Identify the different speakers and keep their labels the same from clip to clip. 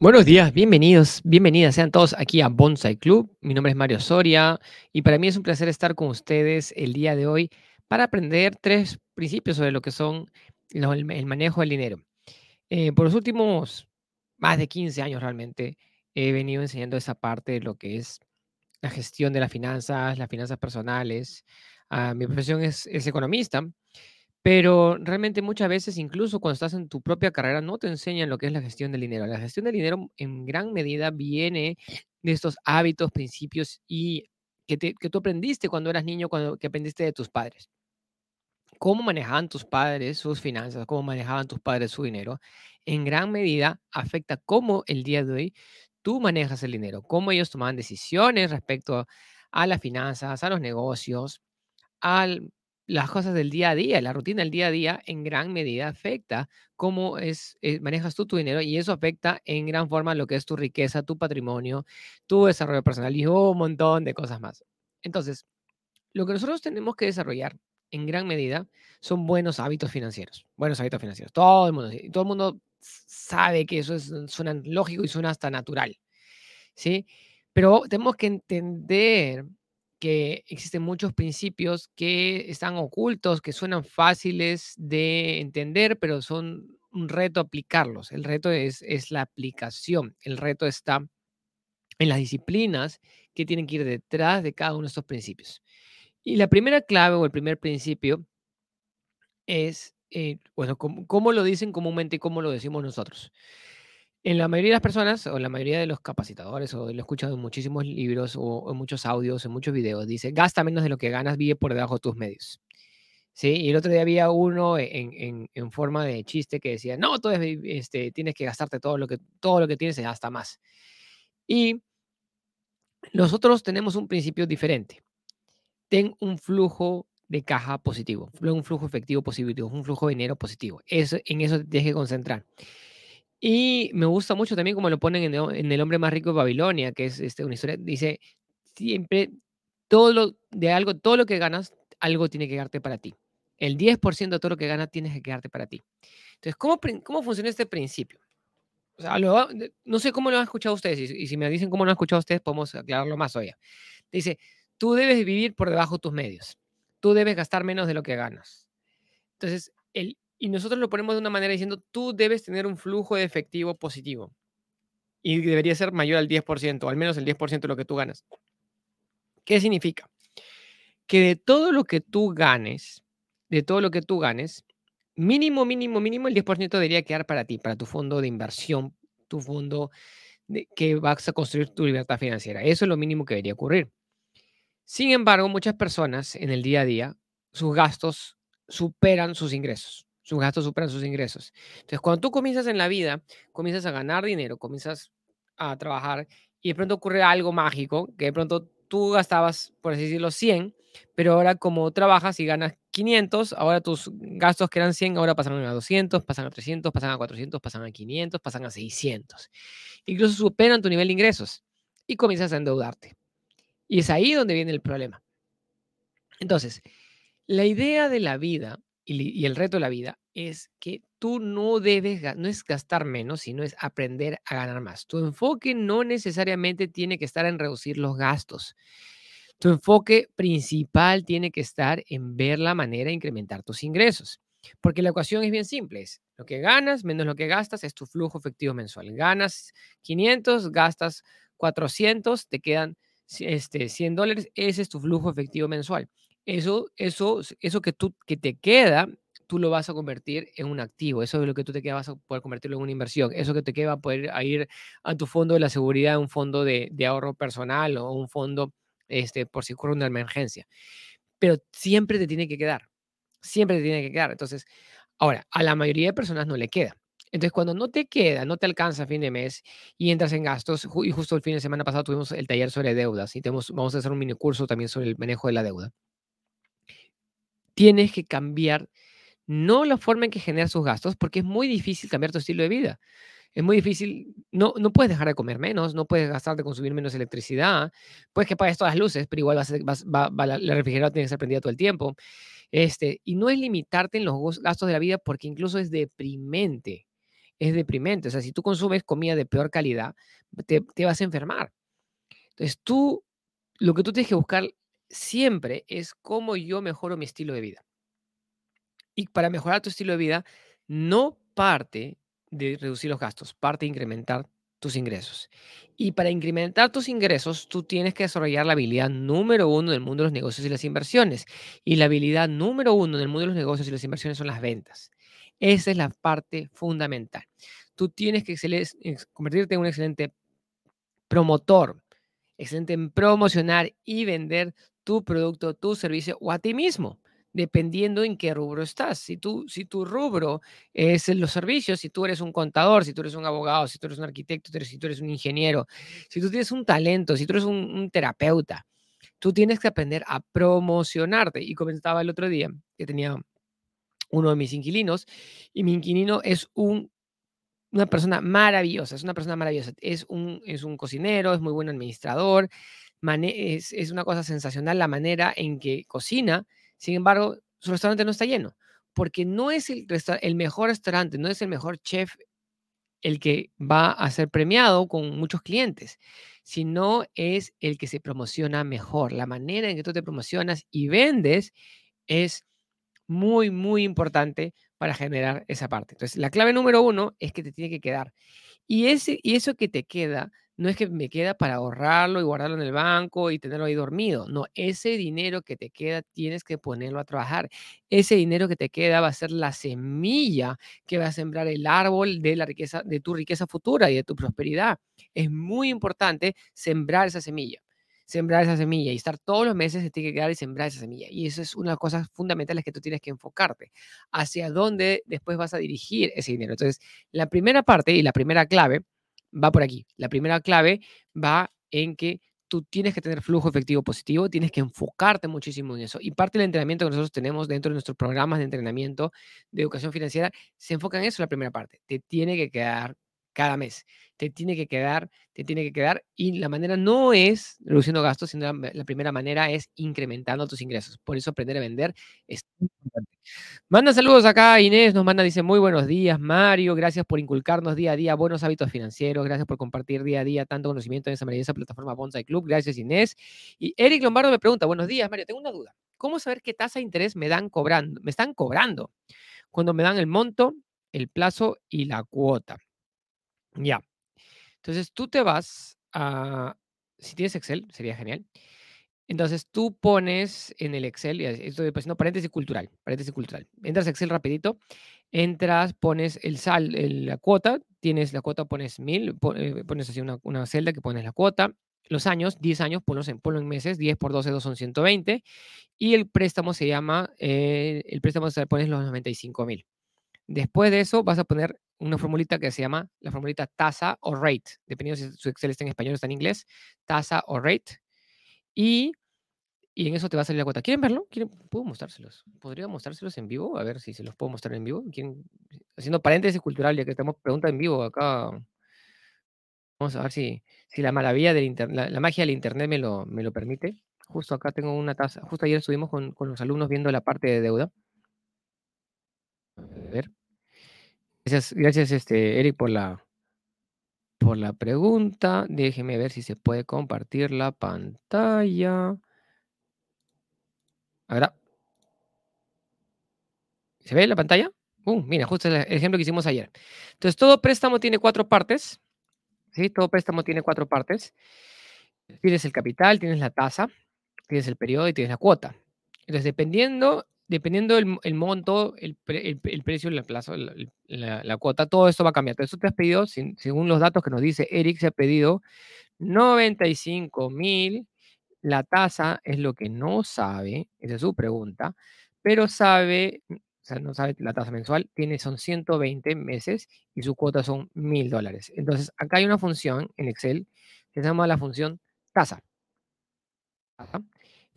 Speaker 1: Buenos días, bienvenidos, bienvenidas sean todos aquí a Bonsai Club. Mi nombre es Mario Soria y para mí es un placer estar con ustedes el día de hoy para aprender tres principios sobre lo que son el, manejo del dinero. Eh, por los últimos más de 15 años realmente he venido enseñando esa parte de lo que es la gestión de las finanzas, las finanzas personales. Ah, mi profesión es, es economista pero realmente muchas veces, incluso cuando estás en tu propia carrera, no te enseñan lo que es la gestión del dinero. La gestión del dinero en gran medida viene de estos hábitos, principios y que, te- que tú aprendiste cuando eras niño, cuando que aprendiste de tus padres. Cómo manejaban tus padres sus finanzas, cómo manejaban tus padres su dinero, en gran medida afecta cómo el día de hoy tú manejas el dinero, cómo ellos tomaban decisiones respecto a las finanzas, a los negocios, al las cosas del día a día, la rutina del día a día en gran medida afecta cómo es, eh, manejas tú tu dinero y eso afecta en gran forma lo que es tu riqueza, tu patrimonio, tu desarrollo personal y un montón de cosas más. Entonces, lo que nosotros tenemos que desarrollar en gran medida son buenos hábitos financieros. Buenos hábitos financieros. Todo el mundo, todo el mundo sabe que eso es, suena lógico y suena hasta natural. ¿sí? Pero tenemos que entender que existen muchos principios que están ocultos, que suenan fáciles de entender, pero son un reto aplicarlos. El reto es, es la aplicación. El reto está en las disciplinas que tienen que ir detrás de cada uno de estos principios. Y la primera clave o el primer principio es, eh, bueno, cómo, cómo lo dicen comúnmente y cómo lo decimos nosotros. En la mayoría de las personas, o la mayoría de los capacitadores, o lo he escuchado en muchísimos libros, o en muchos audios, en muchos videos, dice, gasta menos de lo que ganas, vive por debajo de tus medios. ¿Sí? Y el otro día había uno en, en- forma de chiste que decía, no, tú este, tienes que gastarte todo lo que, todo lo que tienes, hasta más. Y nosotros tenemos un principio diferente. Ten un flujo de caja positivo, un flujo efectivo positivo, un flujo de dinero positivo. Eso, en eso te tienes que concentrar. Y me gusta mucho también como lo ponen en el, en El hombre más rico de Babilonia, que es este, una historia, dice, siempre, todo lo, de algo, todo lo que ganas, algo tiene que quedarte para ti. El 10% de todo lo que ganas tienes que quedarte para ti. Entonces, ¿cómo, cómo funciona este principio? O sea, lo no sé cómo lo han escuchado ustedes, y, y si me dicen cómo lo han escuchado ustedes, podemos aclararlo más hoy. Dice, tú debes vivir por debajo de tus medios. Tú debes gastar menos de lo que ganas. Entonces, el, y nosotros lo ponemos de una manera diciendo, tú debes tener un flujo de efectivo positivo y debería ser mayor al 10%, o al menos el 10% de lo que tú ganas. ¿Qué significa? Que de todo lo que tú ganes, de todo lo que tú ganes, mínimo, mínimo, mínimo el 10% debería quedar para ti, para tu fondo de inversión, tu fondo de, que vas a construir tu libertad financiera. Eso es lo mínimo que debería ocurrir. Sin embargo, muchas personas en el día a día, sus gastos superan sus ingresos. Sus gastos superan sus ingresos. Entonces, cuando tú comienzas en la vida, comienzas a ganar dinero, comienzas a trabajar y de pronto ocurre algo mágico, que de pronto tú gastabas, por así decirlo, 100, pero ahora como trabajas y ganas 500, ahora tus gastos que eran 100, ahora pasan a 200, pasan a 300, pasan a 400, pasan a 500, pasan a 600. Incluso superan tu nivel de ingresos y comienzas a endeudarte. Y es ahí donde viene el problema. Entonces, la idea de la vida y, el reto de la vida es que tú no debes, no es gastar menos, sino es aprender a ganar más. Tu enfoque no necesariamente tiene que estar en reducir los gastos. Tu enfoque principal tiene que estar en ver la manera de incrementar tus ingresos. Porque la ecuación es bien simple. Es lo que ganas menos lo que gastas es tu flujo efectivo mensual. Ganas 500, gastas 400, te quedan este, 100 dólares. Ese es tu flujo efectivo mensual. Eso, eso, eso que, tú, que te queda, tú lo vas a convertir en un activo. Eso es lo que tú te queda, vas a poder convertirlo en una inversión. Eso que te queda va a poder ir a tu fondo de la seguridad, un fondo de, ahorro personal o un fondo este, por si ocurre una emergencia. Pero siempre te tiene que quedar, siempre te tiene que quedar. Entonces, ahora, a la mayoría de personas no le queda. Entonces, cuando no te queda, no te alcanza a fin de mes y entras en gastos, y justo el fin de semana pasado tuvimos el taller sobre deudas y tenemos, vamos a hacer un mini curso también sobre el manejo de la deuda. Tienes que cambiar no la forma en que generas sus gastos, porque es muy difícil cambiar tu estilo de vida. Es muy difícil, no, no puedes dejar de comer menos, no puedes gastar de consumir menos electricidad, puedes que pagues todas las luces, pero igual vas vas- va, va la, la refrigeradora tiene que estar prendida todo el tiempo. Este, y no es limitarte en los gastos de la vida porque incluso es deprimente. es deprimente. O sea, si tú consumes comida de peor calidad, te, te vas a enfermar. Entonces, tú, lo que tú tienes que buscar siempre es cómo yo mejoro mi estilo de vida. Y para mejorar tu estilo de vida, no parte de reducir los gastos, parte de incrementar tus ingresos. Y para incrementar tus ingresos, tú tienes que desarrollar la habilidad número uno del mundo de los negocios y las inversiones. Y la habilidad número uno del mundo de los negocios y las inversiones son las ventas. Esa es la parte fundamental. Tú tienes que convertirte en un excelente promotor, excelente en promocionar y vender tu producto, tu servicio o a ti mismo dependiendo en qué rubro estás. Si, tú, si tu rubro es los servicios, si tú eres un contador, si tú eres un abogado, si tú eres un arquitecto, si tú eres un ingeniero, si tú tienes un talento, si tú eres un, terapeuta, tú tienes que aprender a promocionarte. Y comentaba el otro día que tenía uno de mis inquilinos y mi inquilino es un, una persona maravillosa, es una persona maravillosa, es un, es un cocinero, es muy buen administrador, es, una cosa sensacional la manera en que cocina sin embargo, su restaurante no está lleno, porque no es el, el mejor restaurante, no es el mejor chef el que va a ser premiado con muchos clientes, sino es el que se promociona mejor. La manera en que tú te promocionas y vendes es muy, muy importante para generar esa parte. Entonces, la clave número uno es que te tiene que quedar. Y, ese, y eso que te queda no es que me queda para ahorrarlo y guardarlo en el banco y tenerlo ahí dormido. No, ese dinero que te queda tienes que ponerlo a trabajar. Ese dinero que te queda va a ser la semilla que va a sembrar el árbol de la riqueza, de tu riqueza futura y de tu prosperidad. Es muy importante sembrar esa semilla sembrar esa semilla y estar todos los meses se tiene que quedar y sembrar esa semilla. Y eso es una de las cosas fundamentales que tú tienes que enfocarte. Hacia dónde después vas a dirigir ese dinero. Entonces, la primera parte y la primera clave va por aquí. La primera clave va en que tú tienes que tener flujo efectivo positivo, tienes que enfocarte muchísimo en eso. Y parte del entrenamiento que nosotros tenemos dentro de nuestros programas de entrenamiento de educación financiera se enfoca en eso, la primera parte. Te tiene que quedar cada mes. Te tiene que quedar, te tiene que quedar. Y la manera no es reduciendo gastos, sino la, primera manera es incrementando tus ingresos. Por eso aprender a vender es importante. Manda saludos acá, Inés nos manda, dice, muy buenos días, Mario, gracias por inculcarnos día a día buenos hábitos financieros, gracias por compartir día a día tanto conocimiento en esa maravillosa plataforma Bonsai Club, gracias Inés. Y Eric Lombardo me pregunta, buenos días, Mario, tengo una duda. ¿Cómo saber qué tasa de interés me dan cobrando? Me están cobrando cuando me dan el monto, el plazo y la cuota. Ya. Entonces tú te vas a, si tienes Excel, sería genial. Entonces tú pones en el Excel, estoy poniendo paréntesis cultural, paréntesis cultural. Entras a Excel rapidito, entras, pones el sal, la cuota, tienes la cuota, pones mil, eh, pones así una, celda que pones la cuota, los años, 10 años, ponlos en, ponlo en meses, 10 por 12, 2 son 120, y el préstamo se llama, eh, el préstamo se pones los 95 mil. Después de eso vas a poner una formulita que se llama la formulita tasa o rate, dependiendo si su Excel está en español o está en inglés, tasa o rate. Y, y en eso te va a salir la cuota. ¿Quieren verlo? ¿Puedo mostrárselos? ¿Podría mostrárselos en vivo? A ver si se los puedo mostrar en vivo. Haciendo paréntesis cultural, ya que tenemos pregunta en vivo acá. Vamos a ver si, si la maravilla del internet, la, magia del internet me lo, me lo permite. Justo acá tengo una tasa. Justo ayer estuvimos con, con los alumnos viendo la parte de deuda. Gracias, gracias este, Eric, por la, por la pregunta. Déjeme ver si se puede compartir la pantalla. Ahora. ¿Se ve la pantalla? Uh, mira, justo el ejemplo que hicimos ayer. Entonces, todo préstamo tiene cuatro partes. ¿sí? Todo préstamo tiene cuatro partes. Tienes el capital, tienes la tasa, tienes el periodo y tienes la cuota. Entonces, dependiendo dependiendo del monto, el, precio, el plazo, la, cuota, todo esto va a cambiar. Entonces, tú te has pedido, según los datos que nos dice Eric, se ha pedido 95 mil. La tasa es lo que no sabe, esa es su pregunta, pero sabe, o sea, no sabe la tasa mensual, tiene, son 120 meses y su cuota son mil dólares. Entonces, acá hay una función en Excel que se llama la función tasa.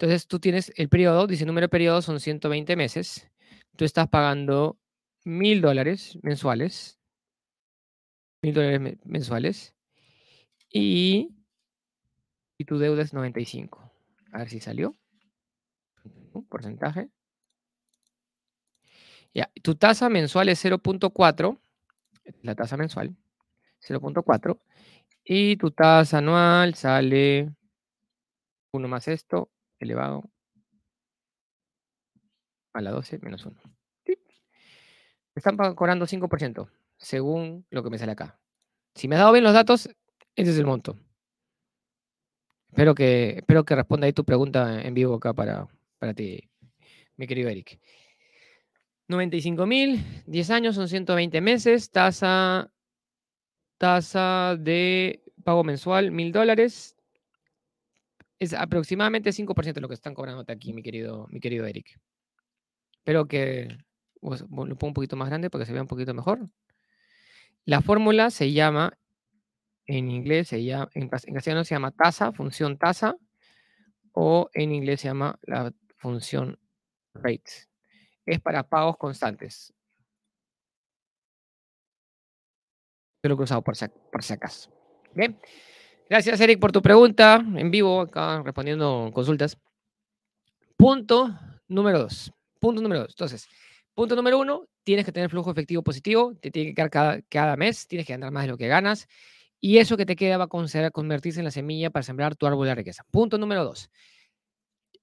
Speaker 1: Entonces tú tienes el periodo, dice número de periodo son 120 meses. Tú estás pagando mil dólares mensuales. Mil dólares mensuales. Y, y tu deuda es 95. A ver si salió. Un porcentaje. Ya, tu tasa mensual es 0.4 la tasa mensual, 0.4. Y tu tasa anual sale 1 más esto, elevado a la 12 menos 1. Están cobrando 5%, según lo que me sale acá. Si me has dado bien los datos, ese es el monto. Espero que, espero que responda ahí tu pregunta en vivo acá para, para ti, mi querido Eric. 95 mil, 10 años son 120 meses, tasa, tasa de pago mensual, mil dólares. Es aproximadamente 5% de lo que están cobrando aquí, mi querido, mi querido Eric. Espero que lo pongo un poquito más grande para que se vea un poquito mejor. La fórmula se llama, en inglés se llama, en, castellano se llama tasa, función tasa, o en inglés se llama la función rate. Es para pagos constantes. Yo lo he cruzado por si, por si acaso. Bien. Gracias, Eric, por tu pregunta en vivo, acá respondiendo consultas. Punto número dos. Punto número dos. Entonces, punto número uno, tienes que tener flujo efectivo positivo, te tiene que quedar cada, cada mes, tienes que ganar más de lo que ganas, y eso que te queda va a convertirse en la semilla para sembrar tu árbol de riqueza. Punto número dos,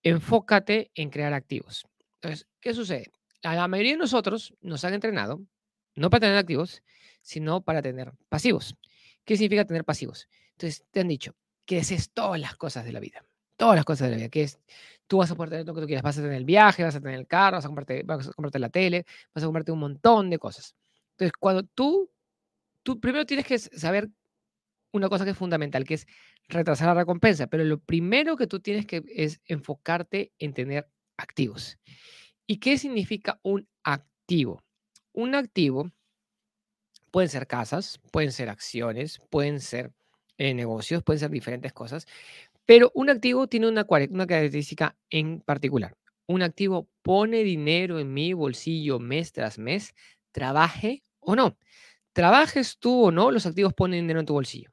Speaker 1: enfócate en crear activos. Entonces, ¿qué sucede? A la mayoría de nosotros nos han entrenado, no para tener activos, sino para tener pasivos. ¿Qué significa tener pasivos? Entonces, te han dicho que desees todas las cosas de la vida. Todas las cosas de la vida. Que es, tú vas a poder tener lo que tú quieras. Vas a tener el viaje, vas a tener el carro, vas a comprarte, vas a comprarte la tele, vas a comprarte un montón de cosas. Entonces, cuando tú, tú primero tienes que saber una cosa que es fundamental, que es retrasar la recompensa. Pero lo primero que tú tienes que es enfocarte en tener activos. ¿Y qué significa un activo? Un activo pueden ser casas, pueden ser acciones, pueden ser eh, negocios, pueden ser diferentes cosas, pero un activo tiene una, una característica en particular. Un activo pone dinero en mi bolsillo mes tras mes, trabaje o no. Trabajes tú o no, los activos ponen dinero en tu bolsillo.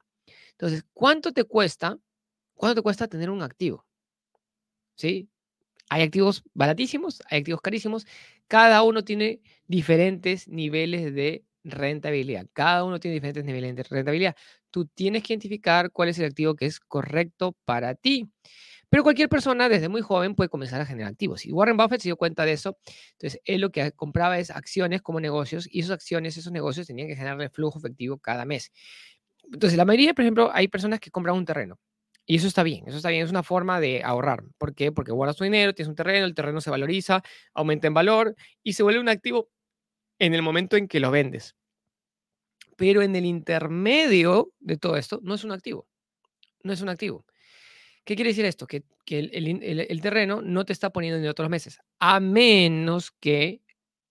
Speaker 1: Entonces, ¿cuánto te cuesta? ¿Cuánto te cuesta tener un activo? ¿Sí? Hay activos baratísimos, hay activos carísimos. Cada uno tiene diferentes niveles de rentabilidad. Cada uno tiene diferentes niveles de rentabilidad. Tú tienes que identificar cuál es el activo que es correcto para ti. Pero cualquier persona desde muy joven puede comenzar a generar activos. Y Warren Buffett se dio cuenta de eso. Entonces, él lo que compraba es acciones como negocios y esas acciones, esos negocios tenían que generar flujo efectivo cada mes. Entonces, la mayoría, por ejemplo, hay personas que compran un terreno. Y eso está bien, eso está bien, es una forma de ahorrar. ¿Por qué? Porque guardas tu dinero, tienes un terreno, el terreno se valoriza, aumenta en valor y se vuelve un activo en el momento en que lo vendes. Pero en el intermedio de todo esto, no es un activo. No es un activo. ¿Qué quiere decir esto? Que, el, terreno no te está poniendo en otros meses, a menos que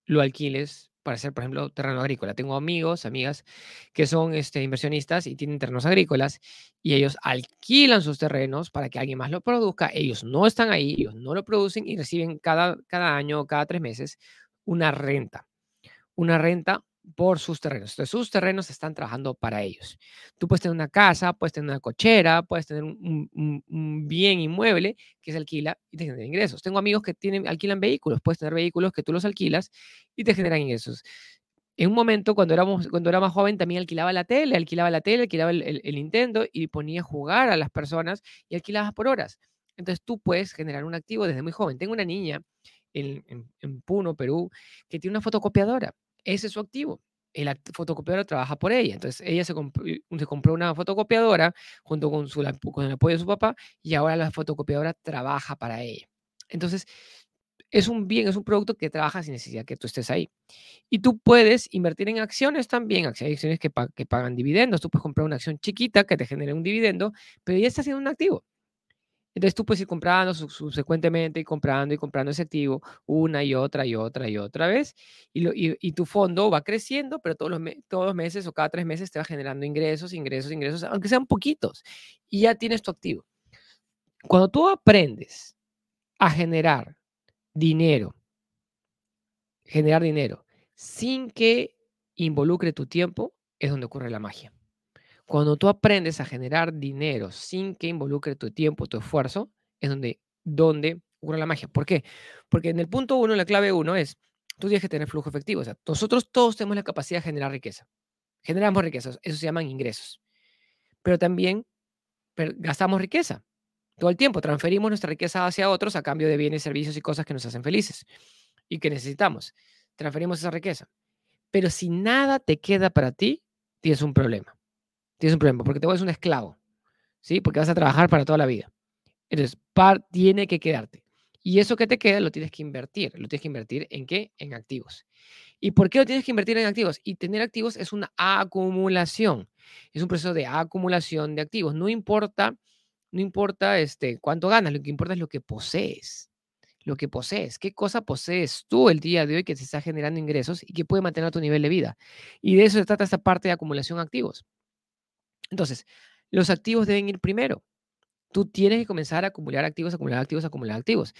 Speaker 1: lo alquiles para hacer, por ejemplo, terreno agrícola. Tengo amigos, amigas que son este, inversionistas y tienen terrenos agrícolas y ellos alquilan sus terrenos para que alguien más lo produzca. Ellos no están ahí, ellos no lo producen y reciben cada, cada año, cada tres meses, una renta. Una renta por sus terrenos. Entonces, sus terrenos están trabajando para ellos. Tú puedes tener una casa, puedes tener una cochera, puedes tener un, bien inmueble que se alquila y te genera ingresos. Tengo amigos que tienen, alquilan vehículos, puedes tener vehículos que tú los alquilas y te generan ingresos. En un momento, cuando, éramos, cuando era más joven, también alquilaba la tele, alquilaba la tele, alquilaba el, el, Nintendo y ponía a jugar a las personas y alquilabas por horas. Entonces, tú puedes generar un activo desde muy joven. Tengo una niña en, en Puno, Perú, que tiene una fotocopiadora ese es su activo. El fotocopiador trabaja por ella. Entonces, ella se, compró una fotocopiadora junto con, su, el apoyo de su papá y ahora la fotocopiadora trabaja para ella. Entonces, es un bien, es un producto que trabaja sin necesidad que tú estés ahí. Y tú puedes invertir en acciones también, acciones que, que pagan dividendos. Tú puedes comprar una acción chiquita que te genere un dividendo, pero ya está siendo un activo. Entonces tú puedes ir comprando subsecuentemente y comprando y comprando ese activo una y otra y otra y otra vez. Y, tu fondo va creciendo, pero todos los, todos los meses o cada tres meses te va generando ingresos, ingresos, ingresos, aunque sean poquitos. Y ya tienes tu activo. Cuando tú aprendes a generar dinero, generar dinero sin que involucre tu tiempo, es donde ocurre la magia. Cuando tú aprendes a generar dinero sin que involucre tu tiempo, tu esfuerzo, es donde, donde ocurre la magia. ¿Por qué? Porque en el punto uno, la clave uno es, tú tienes que tener flujo efectivo. O sea, nosotros todos tenemos la capacidad de generar riqueza. generamos riquezas, eso se llaman ingresos. Pero también gastamos riqueza todo el tiempo, transferimos nuestra riqueza hacia otros a cambio de bienes, servicios y cosas que nos hacen felices y que necesitamos. Transferimos esa riqueza. Pero si nada te queda para ti, tienes un problema. Tienes un problema porque te vuelves un esclavo, ¿sí? Porque vas a trabajar para toda la vida. Entonces, par tiene que quedarte. Y eso que te queda lo tienes que invertir. ¿Lo tienes que invertir en qué? En activos. ¿Y por qué lo tienes que invertir en activos? Y tener activos es una acumulación. Es un proceso de acumulación de activos. No importa, no importa este, cuánto ganas, lo que importa es lo que posees. Lo que posees. ¿Qué cosa posees tú el día de hoy que te está generando ingresos y que puede mantener tu nivel de vida? Y de eso se trata esta parte de acumulación de activos. Entonces, los activos deben ir primero. Tú tienes que comenzar a acumular activos, acumular activos, acumular activos.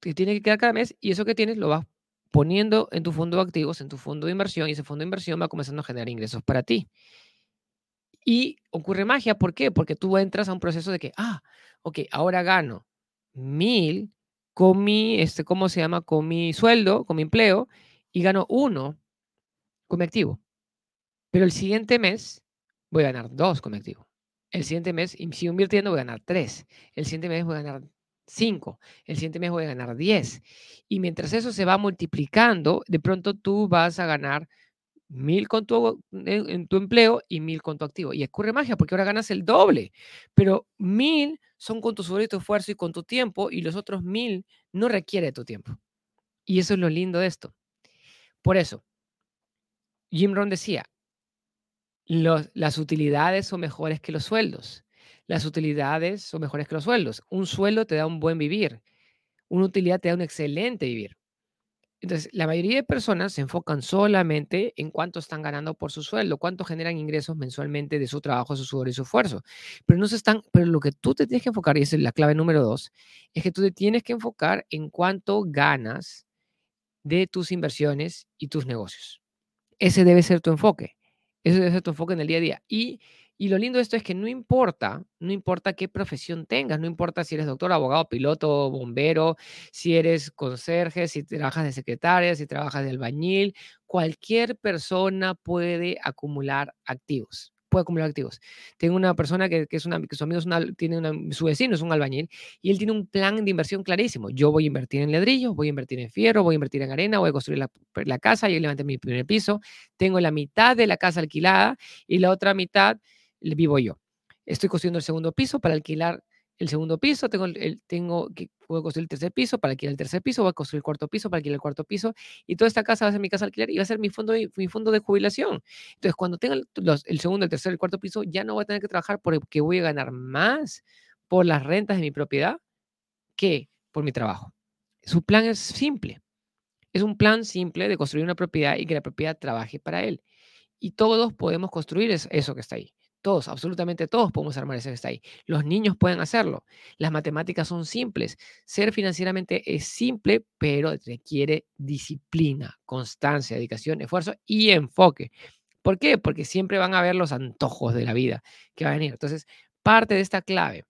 Speaker 1: Te tiene que quedar cada mes y eso que tienes lo vas poniendo en tu fondo de activos, en tu fondo de inversión y ese fondo de inversión va comenzando a generar ingresos para ti. Y ocurre magia, ¿por qué? Porque tú entras a un proceso de que, ah, ok, ahora gano mil con mi, este, ¿cómo se llama? Con mi sueldo, con mi empleo, y gano uno con mi activo. Pero el siguiente mes voy a ganar dos con mi activo. El siguiente mes, y sigo invirtiendo, voy a ganar tres. El siguiente mes voy a ganar cinco. El siguiente mes voy a ganar diez. Y mientras eso se va multiplicando, de pronto tú vas a ganar mil con tu, en, tu empleo y mil con tu activo. Y ocurre magia porque ahora ganas el doble. Pero mil son con tu sobre tu esfuerzo y con tu tiempo y los otros mil no requiere tu tiempo. Y eso es lo lindo de esto. Por eso, Jim Rohn decía, las utilidades son mejores que los sueldos. Las utilidades son mejores que los sueldos. Un sueldo te da un buen vivir. Una utilidad te da un excelente vivir. Entonces, la mayoría de personas se enfocan solamente en cuánto están ganando por su sueldo, cuánto generan ingresos mensualmente de su trabajo, su sudor y su esfuerzo. Pero no se están, pero lo que tú te tienes que enfocar, y es la clave número dos, es que tú te tienes que enfocar en cuánto ganas de tus inversiones y tus negocios. Ese debe ser tu enfoque. Eso es tu enfoque en el día a día. Y, y lo lindo de esto es que no importa, no importa qué profesión tengas, no importa si eres doctor, abogado, piloto, bombero, si eres conserje, si trabajas de secretaria, si trabajas de albañil, cualquier persona puede acumular activos puede acumular activos. Tengo una persona que, es una, que su amigo tiene una, su vecino es un albañil y él tiene un plan de inversión clarísimo. Yo voy a invertir en ladrillos, voy a invertir en fierro, voy a invertir en arena, voy a construir la, la casa, yo levanté mi primer piso, tengo la mitad de la casa alquilada y la otra mitad vivo yo. Estoy construyendo el segundo piso para alquilar el segundo piso, tengo, el, tengo que puedo construir el tercer piso para alquilar el tercer piso, voy a construir el cuarto piso para alquilar el cuarto piso y toda esta casa va a ser mi casa alquiler y va a ser mi fondo mi fondo de jubilación. Entonces, cuando tenga el segundo, el tercer, el cuarto piso, ya no voy a tener que trabajar porque voy a ganar más por las rentas de mi propiedad que por mi trabajo. Su plan es simple. Es un plan simple de construir una propiedad y que la propiedad trabaje para él. Y todos podemos construir eso que está ahí. Todos, absolutamente todos podemos armar ese está ahí. Los niños pueden hacerlo. Las matemáticas son simples. Ser financieramente es simple, pero requiere disciplina, constancia, dedicación, esfuerzo y enfoque. ¿Por qué? Porque siempre van a haber los antojos de la vida que van a venir. Entonces, parte de esta clave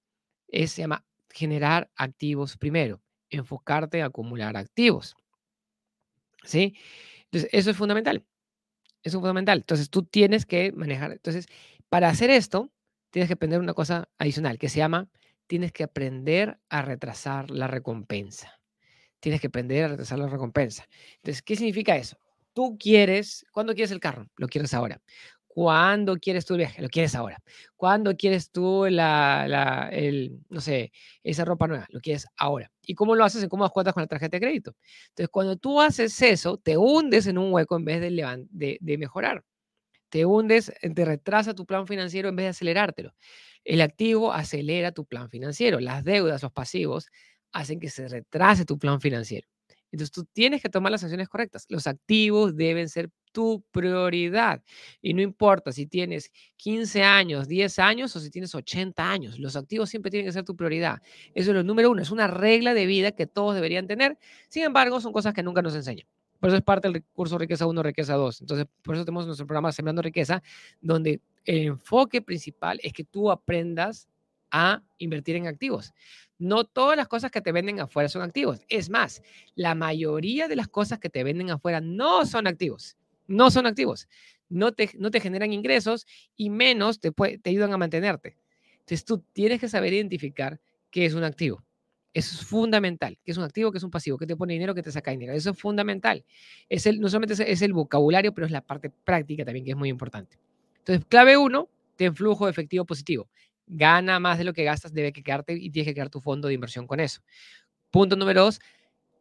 Speaker 1: es, se llama generar activos primero, enfocarte a acumular activos. ¿Sí? Entonces, eso es fundamental. Eso es fundamental. Entonces, tú tienes que manejar. Entonces, para hacer esto, tienes que aprender una cosa adicional que se llama, tienes que aprender a retrasar la recompensa. Tienes que aprender a retrasar la recompensa. Entonces, ¿qué significa eso? Tú quieres, ¿cuándo quieres el carro? Lo quieres ahora. ¿Cuándo quieres tu viaje? Lo quieres ahora. ¿Cuándo quieres tú la, la el, no sé, esa ropa nueva? Lo quieres ahora. ¿Y cómo lo haces? En cómo cuotas con la tarjeta de crédito. Entonces, cuando tú haces eso, te hundes en un hueco en vez de, de, de mejorar te hundes, eh, te retrasa tu plan financiero en vez de acelerártelo. El activo acelera tu plan financiero. Las deudas, los pasivos, hacen que se retrase tu plan financiero. Entonces tú tienes que tomar las acciones correctas. Los activos deben ser tu prioridad. Y no importa si tienes 15 años, 10 años o si tienes 80 años. Los activos siempre tienen que ser tu prioridad. Eso es lo número uno. Es una regla de vida que todos deberían tener. Sin embargo, son cosas que nunca nos enseñan. Por eso es parte del curso Riqueza 1, Riqueza 2. Entonces, por eso tenemos nuestro programa Sembrando Riqueza, donde el enfoque principal es que tú aprendas a invertir en activos. No todas las cosas que te venden afuera son activos. Es más, la mayoría de las cosas que te venden afuera no son activos. No son activos. no te, no te generan ingresos y menos te, te ayudan a mantenerte. Entonces tú tienes que saber identificar qué es un activo. Eso es fundamental. ¿Qué es un activo? ¿Qué es un pasivo? ¿Qué te pone dinero? ¿Qué te saca dinero? Eso es fundamental. Es el, no solamente es el vocabulario, pero es la parte práctica también que es muy importante. Entonces, clave uno, ten flujo efectivo positivo. Gana más de lo que gastas, debe que quedarte y tienes que crear tu fondo de inversión con eso. Punto número dos,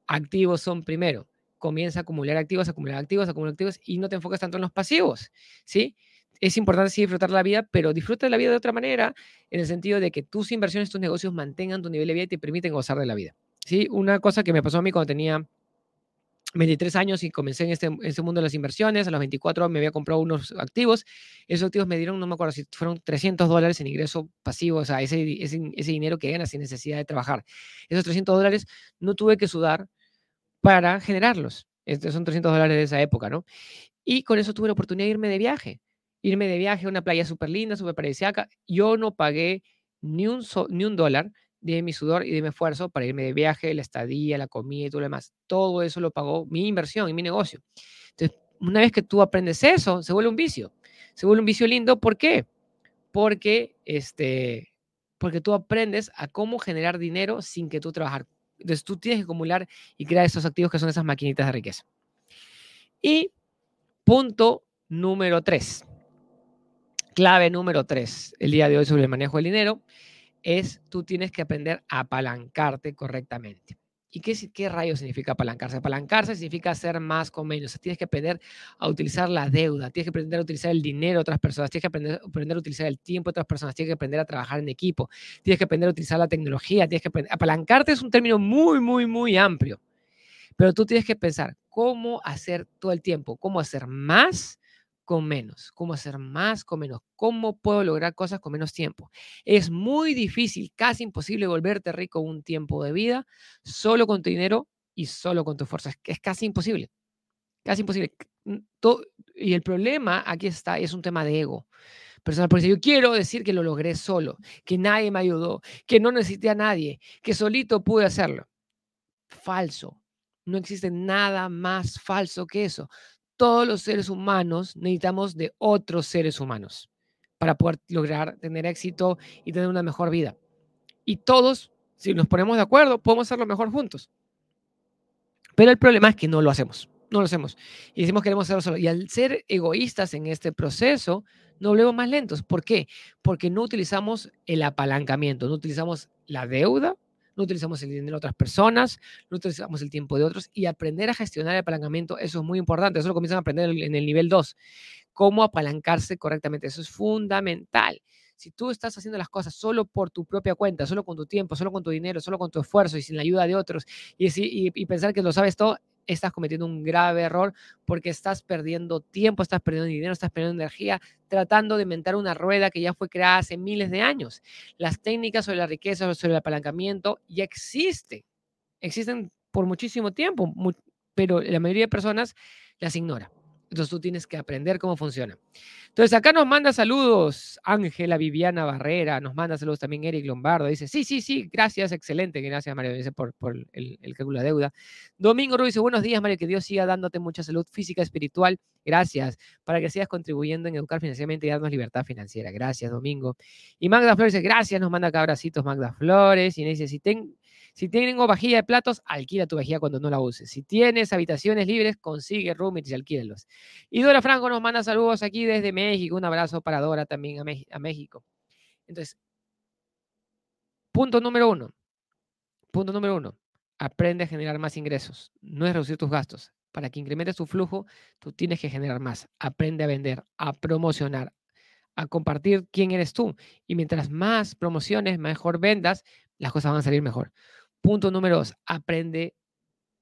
Speaker 1: activos son primero. Comienza a acumular activos, acumular activos, acumular activos y no te enfocas tanto en los pasivos, ¿sí? Es importante sí disfrutar la vida, pero disfruta la vida de otra manera, en el sentido de que tus inversiones, tus negocios mantengan tu nivel de vida y te permiten gozar de la vida. ¿sí? Una cosa que me pasó a mí cuando tenía 23 años y comencé en este, este mundo de las inversiones, a los 24 me había comprado unos activos, esos activos me dieron, no me acuerdo si fueron 300 dólares en ingreso pasivo, o sea, ese, ese, ese dinero que ganas sin necesidad de trabajar. Esos 300 dólares no tuve que sudar para generarlos. Estos son 300 dólares de esa época, ¿no? Y con eso tuve la oportunidad de irme de viaje irme de viaje a una playa súper linda, súper paradisíaca. Yo no pagué ni un, ni un dólar de mi sudor y de mi esfuerzo para irme de viaje, la estadía, la comida y todo lo demás. Todo eso lo pagó mi inversión y mi negocio. Entonces, una vez que tú aprendes eso, se vuelve un vicio. Se vuelve un vicio lindo. ¿Por qué? Porque, este, porque tú aprendes a cómo generar dinero sin que tú trabajar. Entonces, tú tienes que acumular y crear esos activos que son esas maquinitas de riqueza. Y punto número tres Clave número tres, el día de hoy sobre el manejo del dinero, es tú tienes que aprender a apalancarte correctamente. ¿Y qué, qué rayo significa apalancarse? Apalancarse significa hacer más con menos. Tienes que aprender a utilizar la deuda, tienes que aprender a utilizar el dinero de otras personas, tienes que aprender, aprender a utilizar el tiempo de otras personas, tienes que aprender a trabajar en equipo, tienes que aprender a utilizar la tecnología, tienes que aprender. Apalancarte es un término muy, muy, muy amplio. Pero tú tienes que pensar cómo hacer todo el tiempo, cómo hacer más con menos, cómo hacer más con menos, cómo puedo lograr cosas con menos tiempo. Es muy difícil, casi imposible volverte rico un tiempo de vida solo con tu dinero y solo con tu fuerza. Es casi imposible, casi imposible. Y el problema aquí está, es un tema de ego personal, porque yo quiero decir que lo logré solo, que nadie me ayudó, que no necesité a nadie, que solito pude hacerlo. Falso. No existe nada más falso que eso todos los seres humanos necesitamos de otros seres humanos para poder lograr tener éxito y tener una mejor vida. Y todos, si nos ponemos de acuerdo, podemos hacerlo mejor juntos. Pero el problema es que no lo hacemos, no lo hacemos. Y decimos que queremos hacerlo solo. Y al ser egoístas en este proceso, nos volvemos más lentos. ¿Por qué? Porque no utilizamos el apalancamiento, no utilizamos la deuda no utilizamos el dinero de otras personas, no utilizamos el tiempo de otros y aprender a gestionar el apalancamiento, eso es muy importante, eso lo comienzan a aprender en el nivel 2, cómo apalancarse correctamente, eso es fundamental. Si tú estás haciendo las cosas solo por tu propia cuenta, solo con tu tiempo, solo con tu dinero, solo con tu esfuerzo y sin la ayuda de otros, y, y, y pensar que lo sabes todo, estás cometiendo un grave error porque estás perdiendo tiempo, estás perdiendo dinero, estás perdiendo energía tratando de inventar una rueda que ya fue creada hace miles de años. Las técnicas sobre la riqueza, sobre el apalancamiento ya existen, existen por muchísimo tiempo, pero la mayoría de personas las ignora. Entonces tú tienes que aprender cómo funciona. Entonces acá nos manda saludos Ángela Viviana Barrera, nos manda saludos también Eric Lombardo, dice, sí, sí, sí, gracias, excelente, gracias Mario, dice por, por el, cálculo de deuda. Domingo Ruiz buenos días Mario, que Dios siga dándote mucha salud física, espiritual, gracias, para que sigas contribuyendo en educar financieramente y darnos libertad financiera, gracias Domingo. Y Magda Flores dice, gracias, nos manda acá abracitos Magda Flores, y dice, si, ten, si tengo vajilla de platos, alquila tu vajilla cuando no la uses. Si tienes habitaciones libres, consigue roommates y alquílalos. Y Dora Franco nos manda saludos aquí desde México. Un abrazo para Dora también a, México. Entonces, punto número uno. Punto número uno. Aprende a generar más ingresos. No es reducir tus gastos. Para que incrementes tu flujo, tú tienes que generar más. Aprende a vender, a promocionar, a compartir quién eres tú. Y mientras más promociones, mejor vendas, las cosas van a salir mejor. Punto número dos, aprende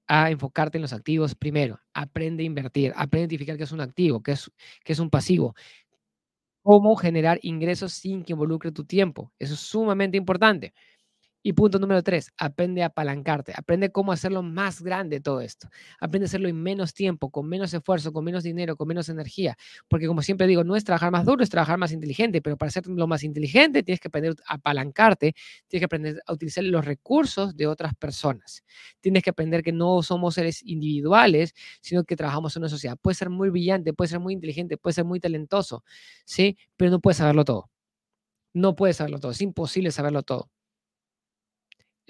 Speaker 1: a enfocarte en los activos primero. Aprende a invertir, aprende a identificar qué es un activo, qué es, qué es un pasivo. Cómo generar ingresos sin que involucre tu tiempo. Eso es sumamente importante. Y punto número tres, aprende a apalancarte, aprende cómo hacerlo más grande todo esto. Aprende a hacerlo en menos tiempo, con menos esfuerzo, con menos dinero, con menos energía. Porque como siempre digo, no es trabajar más duro, es trabajar más inteligente, pero para hacerlo más inteligente tienes que aprender a apalancarte, tienes que aprender a utilizar los recursos de otras personas. Tienes que aprender que no somos seres individuales, sino que trabajamos en una sociedad. Puede ser muy brillante, puede ser muy inteligente, puede ser muy talentoso, ¿sí? Pero no puedes saberlo todo. No puedes saberlo todo, es imposible saberlo todo.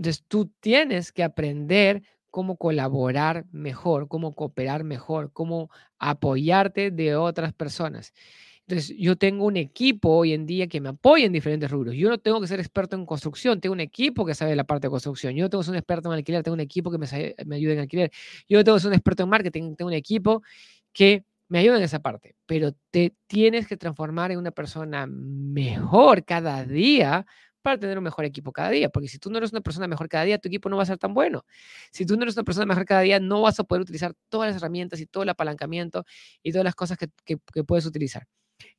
Speaker 1: Entonces tú tienes que aprender cómo colaborar mejor, cómo cooperar mejor, cómo apoyarte de otras personas. Entonces, yo tengo un equipo hoy en día que me apoya en diferentes rubros. Yo no tengo que ser experto en construcción, tengo un equipo que sabe la parte de construcción. Yo no tengo que ser un experto en alquiler, tengo un equipo que me, me ayude en alquiler. Yo no tengo un experto en marketing, tengo un equipo que me ayuda en esa parte. Pero te tienes que transformar en una persona mejor cada día para tener un mejor equipo cada día, porque si tú no eres una persona mejor cada día, tu equipo no va a ser tan bueno. Si tú no eres una persona mejor cada día, no vas a poder utilizar todas las herramientas y todo el apalancamiento y todas las cosas que, puedes utilizar.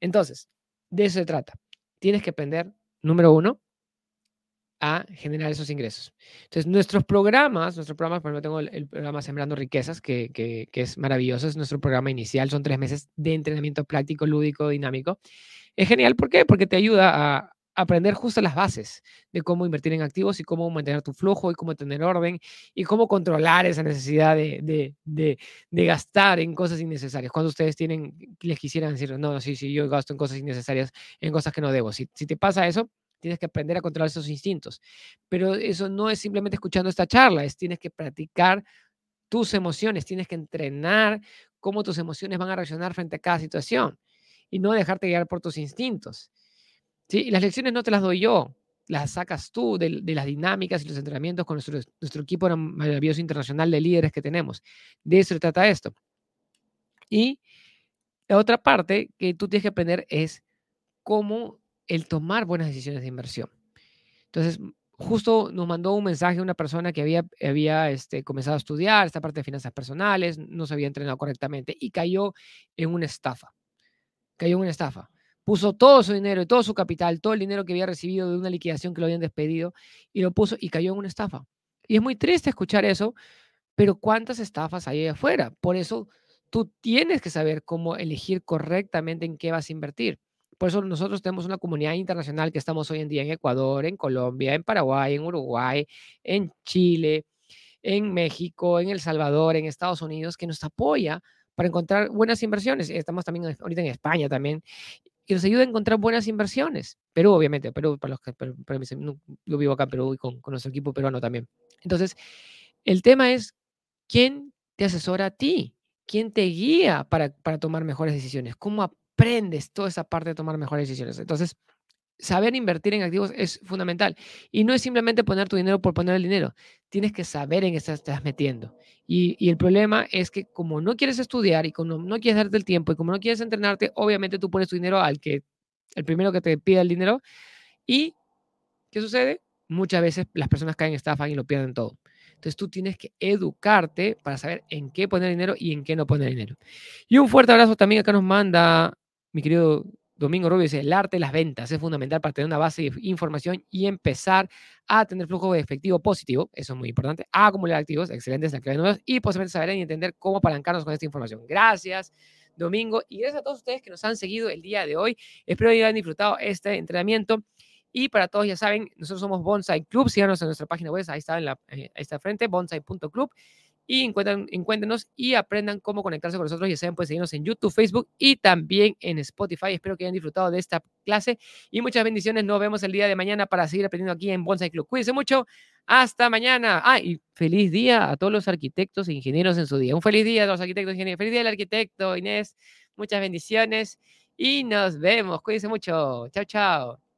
Speaker 1: Entonces, de eso se trata. Tienes que aprender, número uno, a generar esos ingresos. Entonces, nuestros programas, nuestros programas, por ejemplo, tengo el, programa Sembrando Riquezas, que, que, que, es maravilloso, es nuestro programa inicial, son tres meses de entrenamiento práctico, lúdico, dinámico. Es genial, ¿por qué? Porque te ayuda a, aprender justo las bases de cómo invertir en activos y cómo mantener tu flujo y cómo tener orden y cómo controlar esa necesidad de, de, de, gastar en cosas innecesarias. Cuando ustedes tienen, les quisieran decir, no, sí, sí, yo gasto en cosas innecesarias, en cosas que no debo. Si, si te pasa eso, tienes que aprender a controlar esos instintos. Pero eso no es simplemente escuchando esta charla, es tienes que practicar tus emociones, tienes que entrenar cómo tus emociones van a reaccionar frente a cada situación y no dejarte guiar por tus instintos. ¿Sí? Y las lecciones no te las doy yo, las sacas tú de, las dinámicas y los entrenamientos con nuestro, nuestro equipo maravilloso internacional de líderes que tenemos. De eso se trata esto. Y la otra parte que tú tienes que aprender es cómo el tomar buenas decisiones de inversión. Entonces, justo nos mandó un mensaje una persona que había, había este, comenzado a estudiar esta parte de finanzas personales, no se había entrenado correctamente y cayó en una estafa. Cayó en una estafa puso todo su dinero y todo su capital, todo el dinero que había recibido de una liquidación que lo habían despedido y lo puso y cayó en una estafa. Y es muy triste escuchar eso, pero ¿cuántas estafas hay allá afuera? Por eso tú tienes que saber cómo elegir correctamente en qué vas a invertir. Por eso nosotros tenemos una comunidad internacional que estamos hoy en día en Ecuador, en Colombia, en Paraguay, en Uruguay, en Chile, en México, en El Salvador, en Estados Unidos, que nos apoya para encontrar buenas inversiones. Estamos también ahorita en España también que nos ayude a encontrar buenas inversiones. Perú, obviamente, Perú, para los que yo vivo acá en Perú y con, nuestro equipo peruano también. Entonces, el tema es, ¿quién te asesora a ti? ¿Quién te guía para, para tomar mejores decisiones? ¿Cómo aprendes toda esa parte de tomar mejores decisiones? Entonces, saber invertir en activos es fundamental. Y no es simplemente poner tu dinero por poner el dinero. Tienes que saber en qué estás metiendo. Y, el problema es que como no quieres estudiar y como no quieres darte el tiempo y como no quieres entrenarte, obviamente tú pones tu dinero al que, el primero que te pida el dinero. ¿Y qué sucede? Muchas veces las personas caen en estafa y lo pierden todo. Entonces tú tienes que educarte para saber en qué poner dinero y en qué no poner dinero. Y un fuerte abrazo también acá nos manda mi querido Domingo Rubio dice, el arte de las ventas es fundamental para tener una base de información y empezar a tener flujo de efectivo positivo, eso es muy importante, a acumular activos, excelentes, nuevos y posiblemente saber y entender cómo apalancarnos con esta información. Gracias, Domingo, y gracias a todos ustedes que nos han seguido el día de hoy. Espero que hayan disfrutado este entrenamiento. Y para todos, ya saben, nosotros somos Bonsai Club. Síganos en nuestra página web, ahí está, en la, eh, ahí está frente, bonsai.club y encuentren, encuéntrenos y aprendan cómo conectarse con nosotros. Ya saben, pueden seguirnos en YouTube, Facebook y también en Spotify. Espero que hayan disfrutado de esta clase y muchas bendiciones. Nos vemos el día de mañana para seguir aprendiendo aquí en Bonsai Club. Cuídense mucho. Hasta mañana. Ah, y feliz día a todos los arquitectos e ingenieros en su día. Un feliz día a los arquitectos e ingenieros. Feliz día al arquitecto, Inés. Muchas bendiciones y nos vemos. Cuídense mucho. Chao, chao.